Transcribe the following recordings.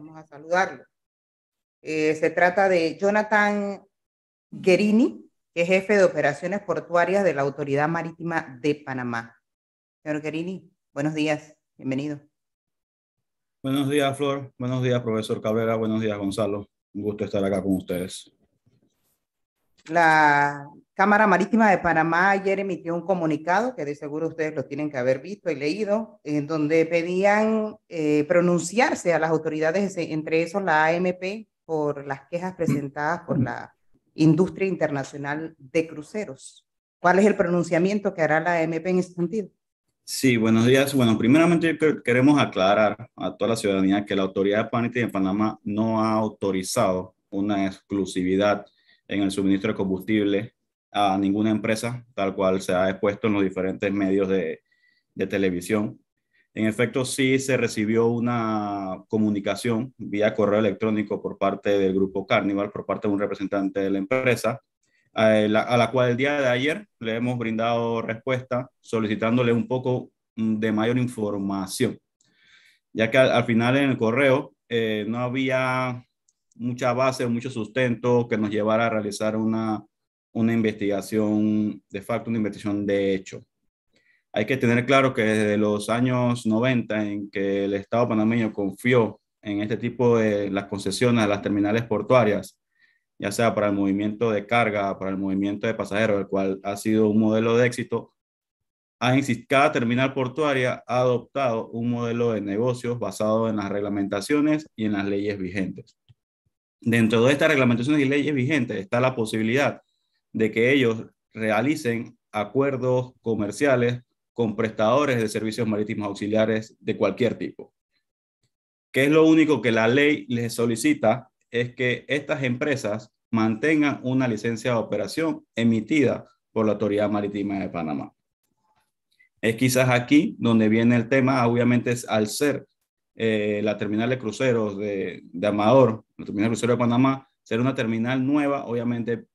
Vamos a saludarlo. Eh, se trata de Jonathan Guerini, que es jefe de operaciones portuarias de la Autoridad Marítima de Panamá. Señor Guerini, buenos días, bienvenido. Buenos días, Flor. Buenos días, profesor Cabrera. Buenos días, Gonzalo. Un gusto estar acá con ustedes. La Cámara Marítima de Panamá ayer emitió un comunicado que de seguro ustedes lo tienen que haber visto y leído, en donde pedían eh, pronunciarse a las autoridades, entre esos la AMP, por las quejas presentadas por la industria internacional de cruceros. ¿Cuál es el pronunciamiento que hará la AMP en ese sentido? Sí, buenos días. Bueno, primeramente queremos aclarar a toda la ciudadanía que la Autoridad de Panamá no ha autorizado una exclusividad en el suministro de combustible a ninguna empresa, tal cual se ha expuesto en los diferentes medios de, de televisión. En efecto, sí se recibió una comunicación vía correo electrónico por parte del grupo Carnival, por parte de un representante de la empresa, a la, cual el día de ayer le hemos brindado respuesta solicitándole un poco mm, de mayor información, ya que al, final en el correo eh, no había mucha base, mucho sustento que nos llevara a realizar una, una investigación de facto, una investigación de hecho. Hay que tener claro que desde los años 90 en que el Estado panameño confió en este tipo de las concesiones a las terminales portuarias, ya sea para el movimiento de carga, para el movimiento de pasajeros, el cual ha sido un modelo de éxito, cada terminal portuaria ha adoptado un modelo de negocios basado en las reglamentaciones y en las leyes vigentes. Dentro de estas reglamentaciones y leyes vigentes está la posibilidad de que ellos realicen acuerdos comerciales con prestadores de servicios marítimos auxiliares de cualquier tipo. ¿Qué es lo único que la ley les solicita? Es que estas empresas mantengan una licencia de operación emitida por la Autoridad Marítima de Panamá. Es quizás aquí donde viene el tema, obviamente es al ser eh, la terminal de cruceros de, de Amador, la terminal de cruceros de Panamá, ser una terminal nueva, obviamente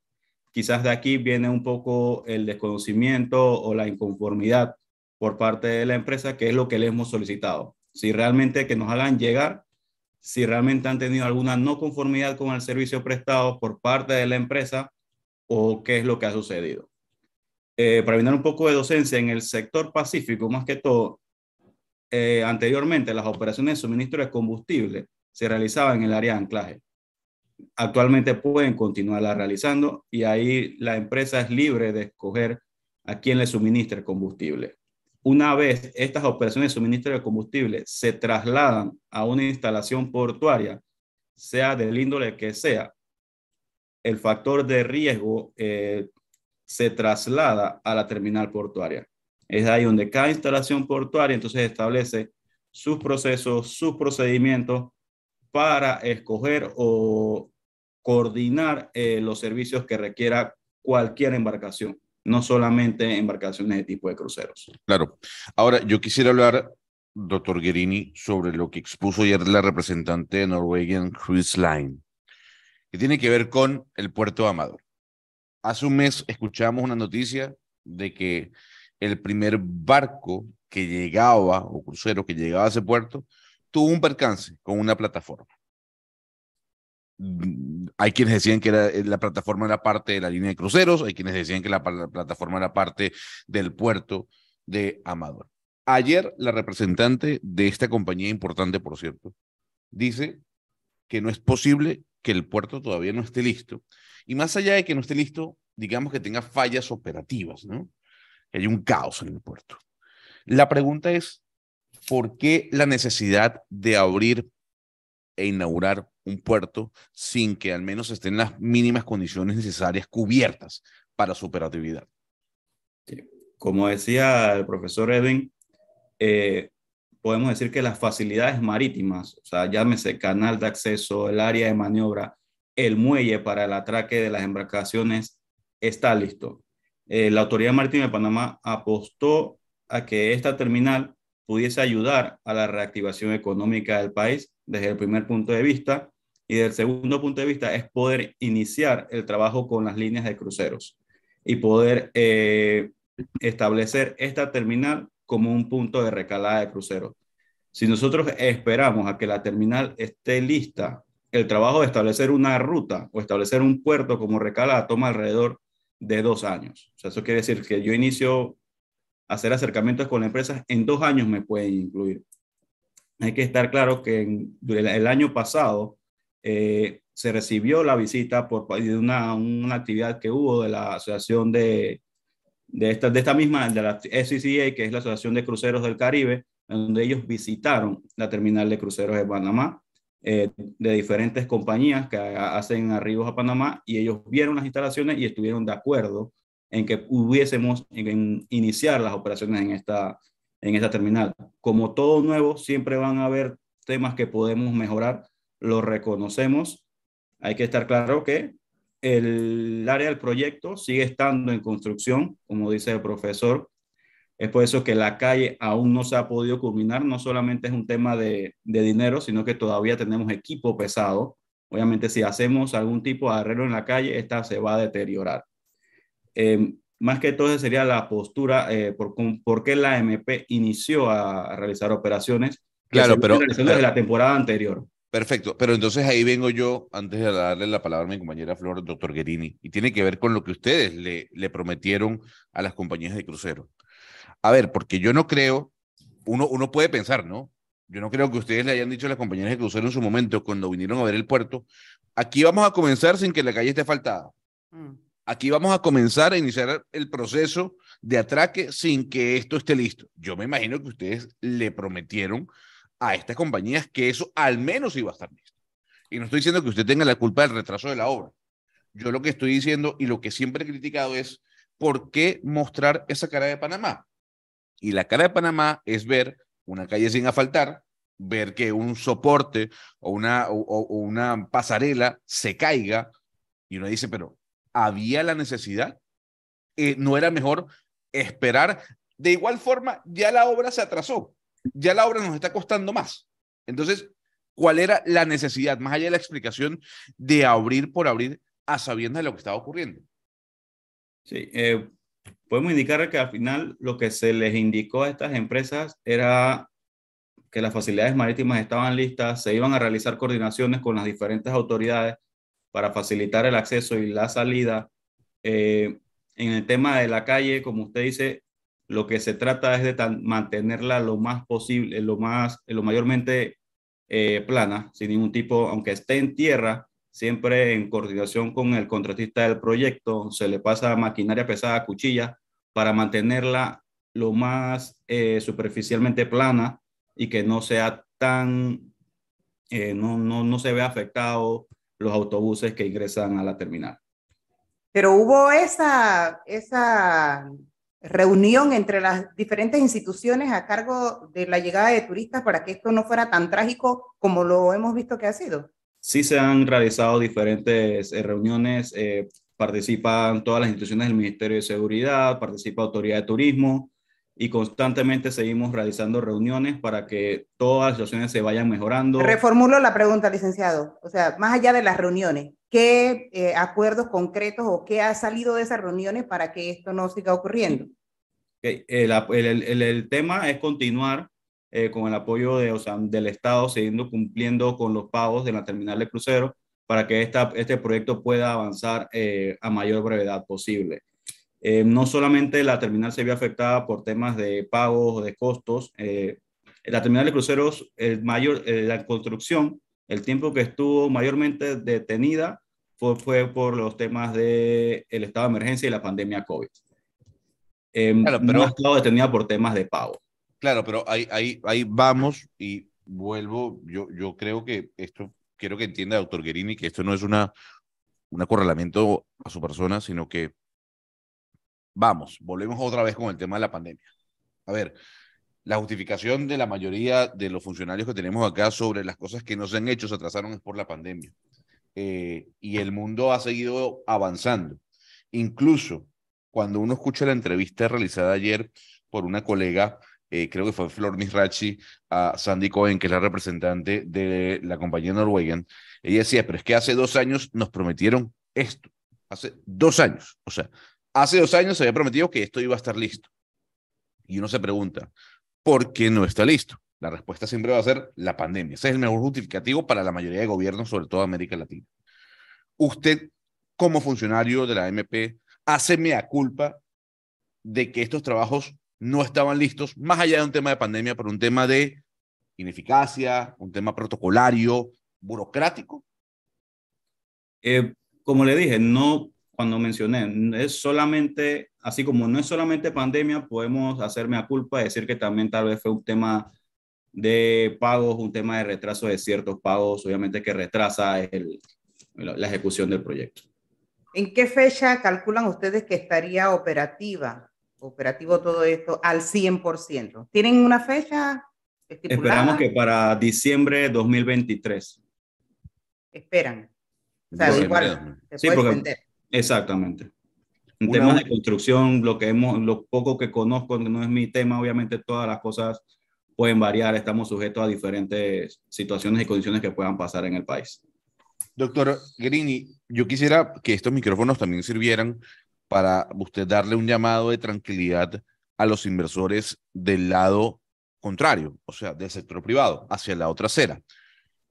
quizás de aquí viene un poco el desconocimiento o la inconformidad por parte de la empresa, que es lo que le hemos solicitado. Si realmente que nos hagan llegar, si realmente han tenido alguna no conformidad con el servicio prestado por parte de la empresa o qué es lo que ha sucedido. Eh, para brindar un poco de docencia en el sector pacífico, más que todo, eh, anteriormente las operaciones de suministro de combustible se realizaban en el área de anclaje. Actualmente pueden continuarla realizando y ahí la empresa es libre de escoger a quién le suministre combustible una vez estas operaciones de suministro de combustible se trasladan a una instalación portuaria, sea del índole que sea, el factor de riesgo eh, se traslada a la terminal portuaria. Es ahí donde cada instalación portuaria entonces establece sus procesos, sus procedimientos para escoger o coordinar eh, los servicios que requiera cualquier embarcación no solamente embarcaciones de tipo de cruceros. Claro. Ahora, yo quisiera hablar, doctor Guerini, sobre lo que expuso ayer la representante de Norwegian Cruise Line, que tiene que ver con el puerto Amador. Hace un mes escuchamos una noticia de que el primer barco que llegaba, o crucero que llegaba a ese puerto, tuvo un percance con una plataforma. Mm, hay quienes decían que eh, la plataforma era parte de la línea de cruceros, hay quienes decían que la, plataforma era parte del puerto de Amador. Ayer la representante de esta compañía importante, por cierto, dice que no es posible que el puerto todavía no esté listo. Y más allá de que no esté listo, digamos que tenga fallas operativas, ¿no? Hay un caos en el puerto. La pregunta es, ¿por qué la necesidad de abrir e inaugurar un puerto sin que al menos estén las mínimas condiciones necesarias cubiertas para su operatividad. Como decía el profesor Edwin, eh, podemos decir que las facilidades marítimas, o sea, llámese canal de acceso, el área de maniobra, el muelle para el atraque de las embarcaciones, está listo. Eh, la Autoridad Marítima de Panamá apostó a que esta terminal pudiese ayudar a la reactivación económica del país desde el primer punto de vista y desde el segundo punto de vista es poder iniciar el trabajo con las líneas de cruceros y poder eh, establecer esta terminal como un punto de recalada de cruceros. Si nosotros esperamos a que la terminal esté lista, el trabajo de establecer una ruta o establecer un puerto como recala toma alrededor de dos años. O sea, eso quiere decir que yo inicio a hacer acercamientos con empresas, en dos años me pueden incluir. Hay que estar claro que el año pasado eh, se recibió la visita por de una, una actividad que hubo de la Asociación de, de, esta, de esta misma, de la SCCA, que es la Asociación de Cruceros del Caribe, donde ellos visitaron la terminal de cruceros de Panamá eh, de diferentes compañías que hacen arribos a Panamá y ellos vieron las instalaciones y estuvieron de acuerdo en que hubiésemos en iniciar las operaciones en esta, en esta terminal. Como todo nuevo, siempre van a haber temas que podemos mejorar, lo reconocemos. Hay que estar claro que el área del proyecto sigue estando en construcción, como dice el profesor, es por eso que la calle aún no se ha podido culminar. No solamente es un tema de, dinero, sino que todavía tenemos equipo pesado. Obviamente, si hacemos algún tipo de arreglo en la calle, esta se va a deteriorar. Em, más que todo sería la postura, eh, por, por, qué la MP inició a, realizar operaciones. Claro, pero... Desde la temporada anterior. Perfecto, pero entonces ahí vengo yo, antes de darle la palabra a mi compañera Flor, doctor Guerini, y tiene que ver con lo que ustedes le, le prometieron a las compañías de crucero. A ver, porque yo no creo, uno, uno puede pensar, ¿no? Yo no creo que ustedes le hayan dicho a las compañías de crucero en su momento, cuando vinieron a ver el puerto, aquí vamos a comenzar sin que la calle esté faltada. Mm. Aquí vamos a comenzar a iniciar el proceso de atraque sin que esto esté listo. Yo me imagino que ustedes le prometieron a estas compañías que eso al menos iba a estar listo. Y no estoy diciendo que usted tenga la culpa del retraso de la obra. Yo lo que estoy diciendo y lo que siempre he criticado es por qué mostrar esa cara de Panamá. Y la cara de Panamá es ver una calle sin asfaltar, ver que un soporte o una, pasarela se caiga y uno dice, pero ¿había la necesidad? Eh, ¿No era mejor esperar? De igual forma, ya la obra se atrasó, ya la obra nos está costando más. Entonces, ¿cuál era la necesidad, más allá de la explicación de abrir por abrir a sabiendas de lo que estaba ocurriendo? Sí, eh, podemos indicar que al final lo que se les indicó a estas empresas era que las facilidades marítimas estaban listas, se iban a realizar coordinaciones con las diferentes autoridades para facilitar el acceso y la salida. Eh, en el tema de la calle, como usted dice, lo que se trata es de mantenerla lo más posible, lo más, lo mayormente eh, plana, sin ningún tipo, aunque esté en tierra, siempre en coordinación con el contratista del proyecto, se le pasa maquinaria pesada, cuchilla, para mantenerla lo más eh, superficialmente plana y que no sea tan, eh, no, no, no se vea afectado los autobuses que ingresan a la terminal. Pero hubo esa, esa reunión entre las diferentes instituciones a cargo de la llegada de turistas para que esto no fuera tan trágico como lo hemos visto que ha sido. Sí se han realizado diferentes eh, reuniones, eh, participan todas las instituciones del Ministerio de Seguridad, participa Autoridad de Turismo y constantemente seguimos realizando reuniones para que todas las situaciones se vayan mejorando. Reformulo la pregunta, licenciado. O sea, más allá de las reuniones, ¿qué eh, acuerdos concretos o qué ha salido de esas reuniones para que esto no siga ocurriendo? el, el, el tema es continuar eh, con el apoyo de, o sea, del Estado, siguiendo cumpliendo con los pagos de la terminal de crucero para que esta, este proyecto pueda avanzar eh, a mayor brevedad posible. Eh, no solamente la terminal se vio afectada por temas de pagos o de costos, la terminal de cruceros, el mayor, la construcción, el tiempo que estuvo mayormente detenida fue, fue por los temas del el estado de emergencia y la pandemia COVID. Claro, pero... No ha estado detenida por temas de pago. Claro, pero ahí, ahí, ahí vamos y vuelvo. Yo, yo creo que esto, quiero que entienda, doctor Guerini, que esto no es una, un acorralamiento a su persona, sino que vamos, volvemos otra vez con el tema de la pandemia. A ver, la justificación de la mayoría de los funcionarios que tenemos acá sobre las cosas que no se han hecho, se atrasaron es por la pandemia. Eh, y el mundo ha seguido avanzando. Incluso cuando uno escucha la entrevista realizada ayer por una colega eh, creo que fue Flor Misrachi, a Sandy Cohen, que es la representante de la compañía Norwegian, ella decía, pero es que hace dos años nos prometieron esto, hace dos años, o sea, hace dos años se había prometido que esto iba a estar listo. Y uno se pregunta, ¿por qué no está listo? La respuesta siempre va a ser la pandemia. Ese es el mejor justificativo para la mayoría de gobiernos, sobre todo América Latina. Usted, como funcionario de la AMP, hace mea culpa de que estos trabajos no estaban listos, más allá de un tema de pandemia, por un tema de ineficacia, un tema protocolario, burocrático? Eh, como le dije, no, cuando mencioné, es solamente, así como no es solamente pandemia, podemos hacerme a culpa y decir que también tal vez fue un tema de pagos, un tema de retraso de ciertos pagos, obviamente que retrasa el, la ejecución del proyecto. ¿En qué fecha calculan ustedes que estaría operativa, operativo todo esto al 100%? ¿Tienen una fecha Esperamos que para diciembre de 2023. Esperan. O sea, igual, sí, porque, exactamente. En temas de construcción, lo que hemos, lo poco que conozco, no es mi tema, obviamente todas las cosas pueden variar, estamos sujetos a diferentes situaciones y condiciones que puedan pasar en el país. Doctor Grini, yo quisiera que estos micrófonos también sirvieran para usted darle un llamado de tranquilidad a los inversores del lado contrario, o sea, del sector privado, hacia la otra acera.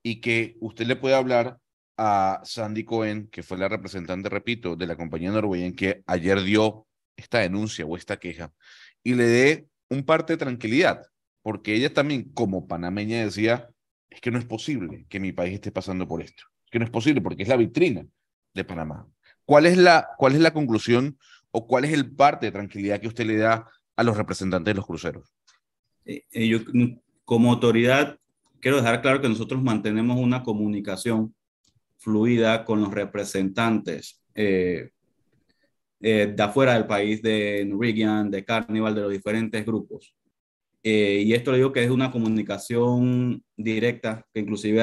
Y que usted le puede hablar a Sandy Cohen, que fue la representante, repito, de la compañía norwegiana que ayer dio esta denuncia o esta queja, y le dé un parte de tranquilidad, porque ella también, como panameña, decía, es que no es posible que mi país esté pasando por esto, que no es posible porque es la vitrina de Panamá. ¿Cuál es la, cuál es la conclusión o cuál es el parte de tranquilidad que usted le da a los representantes de los cruceros? Eh, eh, yo como autoridad quiero dejar claro que nosotros mantenemos una comunicación fluida con los representantes eh, de afuera del país, de Norwegian, de Carnival, de los diferentes grupos. y esto le digo que es una comunicación directa, que inclusive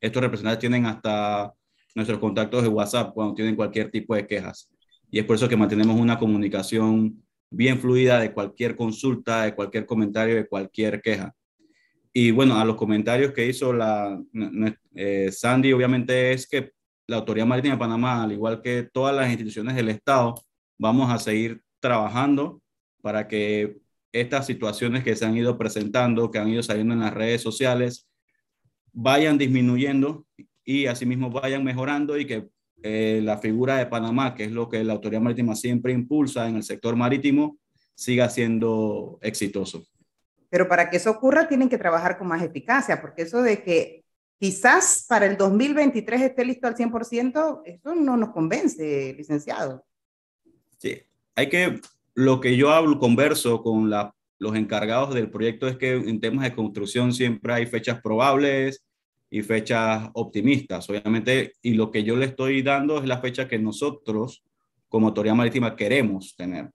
estos representantes tienen hasta nuestros contactos de WhatsApp cuando tienen cualquier tipo de quejas. Y es por eso que mantenemos una comunicación bien fluida de cualquier consulta, de cualquier comentario, de cualquier queja. Y bueno, a los comentarios que hizo la eh, Sandy, obviamente es que la Autoridad Marítima de Panamá, al igual que todas las instituciones del Estado, vamos a seguir trabajando para que estas situaciones que se han ido presentando, que han ido saliendo en las redes sociales, vayan disminuyendo y asimismo vayan mejorando y que eh, la figura de Panamá, que es lo que la Autoridad Marítima siempre impulsa en el sector marítimo, siga siendo exitoso. Pero para que eso ocurra tienen que trabajar con más eficacia, porque eso de que quizás para el 2023 esté listo al 100%, eso no nos convence, licenciado. Sí, hay que, lo que yo hablo, converso con la, los encargados del proyecto es que en temas de construcción siempre hay fechas probables, y fechas optimistas, obviamente, y lo que yo le estoy dando es la fecha que nosotros como autoridad marítima queremos tener.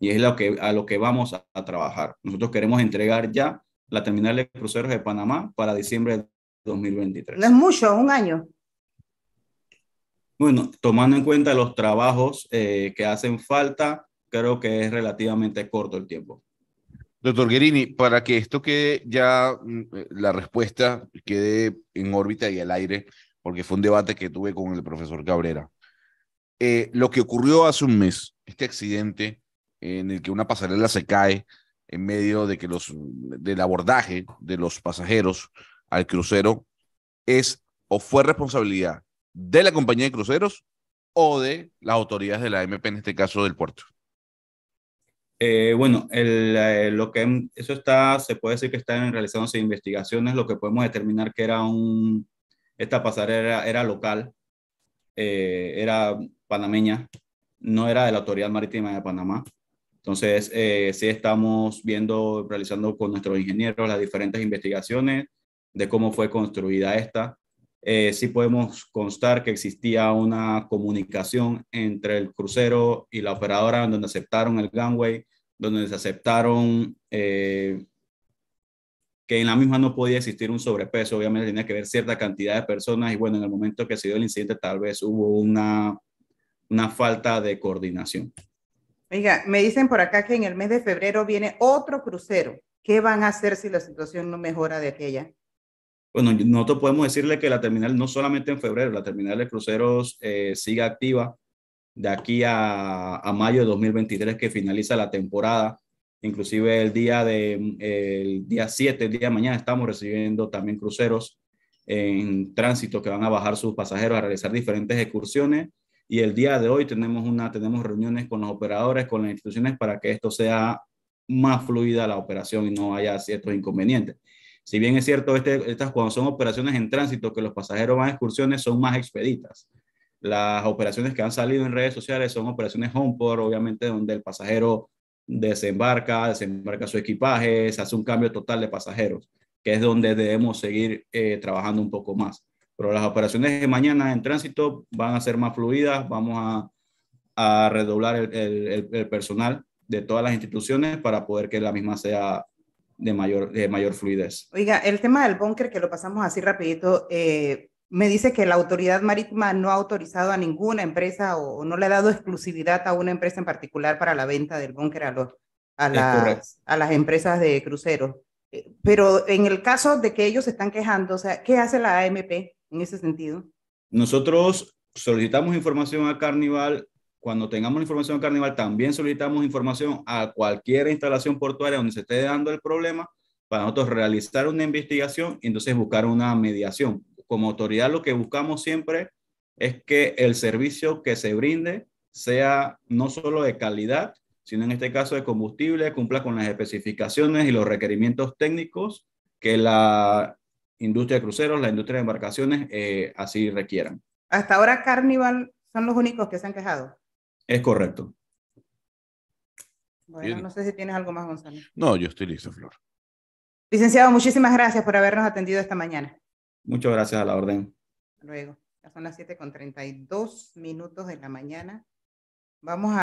Y es lo que, a lo que vamos a, trabajar. Nosotros queremos entregar ya la terminal de cruceros de Panamá para diciembre de 2023. No es mucho, un año. Bueno, tomando en cuenta los trabajos eh, que hacen falta, creo que es relativamente corto el tiempo. Doctor Guerini, para que esto quede ya, mm, eh, la respuesta quede en órbita y al aire, porque fue un debate que tuve con el profesor Cabrera. Eh, lo que ocurrió hace un mes, este accidente en el que una pasarela se cae en medio de que los, del abordaje de los pasajeros al crucero, es o fue responsabilidad de la compañía de cruceros o de las autoridades de la MP, en este caso del puerto. Eh, bueno, eh, lo que eso está, se puede decir que están realizándose investigaciones, lo que podemos determinar que era un, esta pasarela era, local, eh, era panameña, no era de la Autoridad Marítima de Panamá. Entonces, sí estamos viendo, realizando con nuestros ingenieros las diferentes investigaciones de cómo fue construida esta. Sí podemos constar que existía una comunicación entre el crucero y la operadora donde aceptaron el gangway donde se aceptaron eh, que en la misma no podía existir un sobrepeso, obviamente tenía que haber cierta cantidad de personas y bueno, en el momento que se dio el incidente tal vez hubo una, una falta de coordinación. Oiga, me dicen por acá que en el mes de febrero viene otro crucero. ¿Qué van a hacer si la situación no mejora de aquella? Bueno, nosotros podemos decirle que la terminal, no solamente en febrero, la terminal de cruceros eh, sigue activa de aquí a, mayo de 2023 que finaliza la temporada. Inclusive el día, de, día 7, el día de mañana, estamos recibiendo también cruceros en tránsito que van a bajar sus pasajeros a realizar diferentes excursiones. Y el día de hoy tenemos, una, tenemos reuniones con los operadores, con las instituciones para que esto sea más fluida la operación y no haya ciertos inconvenientes. Si bien es cierto, este, estas cuando son operaciones en tránsito, que los pasajeros van a excursiones, son más expeditas. Las operaciones que han salido en redes sociales son operaciones home obviamente, donde el pasajero desembarca, desembarca su equipaje, se hace un cambio total de pasajeros, que es donde debemos seguir eh, trabajando un poco más. Pero las operaciones de mañana en tránsito van a ser más fluidas, vamos a, redoblar el, personal de todas las instituciones para poder que la misma sea de mayor, de mayor fluidez. Oiga, el tema del búnker, que lo pasamos así rapidito, eh, me dice que la autoridad marítima no ha autorizado a ninguna empresa o, no le ha dado exclusividad a una empresa en particular para la venta del búnker a, los, a, las, a las empresas de cruceros. Eh, pero en el caso de que ellos se están quejando, o sea, ¿qué hace la AMP en ese sentido? Nosotros solicitamos información a Carnival. Cuando tengamos información a Carnival, también solicitamos información a cualquier instalación portuaria donde se esté dando el problema para nosotros realizar una investigación y entonces buscar una mediación como autoridad lo que buscamos siempre es que el servicio que se brinde sea no solo de calidad, sino en este caso de combustible, cumpla con las especificaciones y los requerimientos técnicos que la industria de cruceros, la industria de embarcaciones eh, así requieran. Hasta ahora Carnival son los únicos que se han quejado. Es correcto. Bueno, no sé si tienes algo más, Gonzalo. No, yo estoy listo, Flor. Licenciado, muchísimas gracias por habernos atendido esta mañana. Muchas gracias a la orden. Luego, ya son las 7 con 32 minutos de la mañana. Vamos a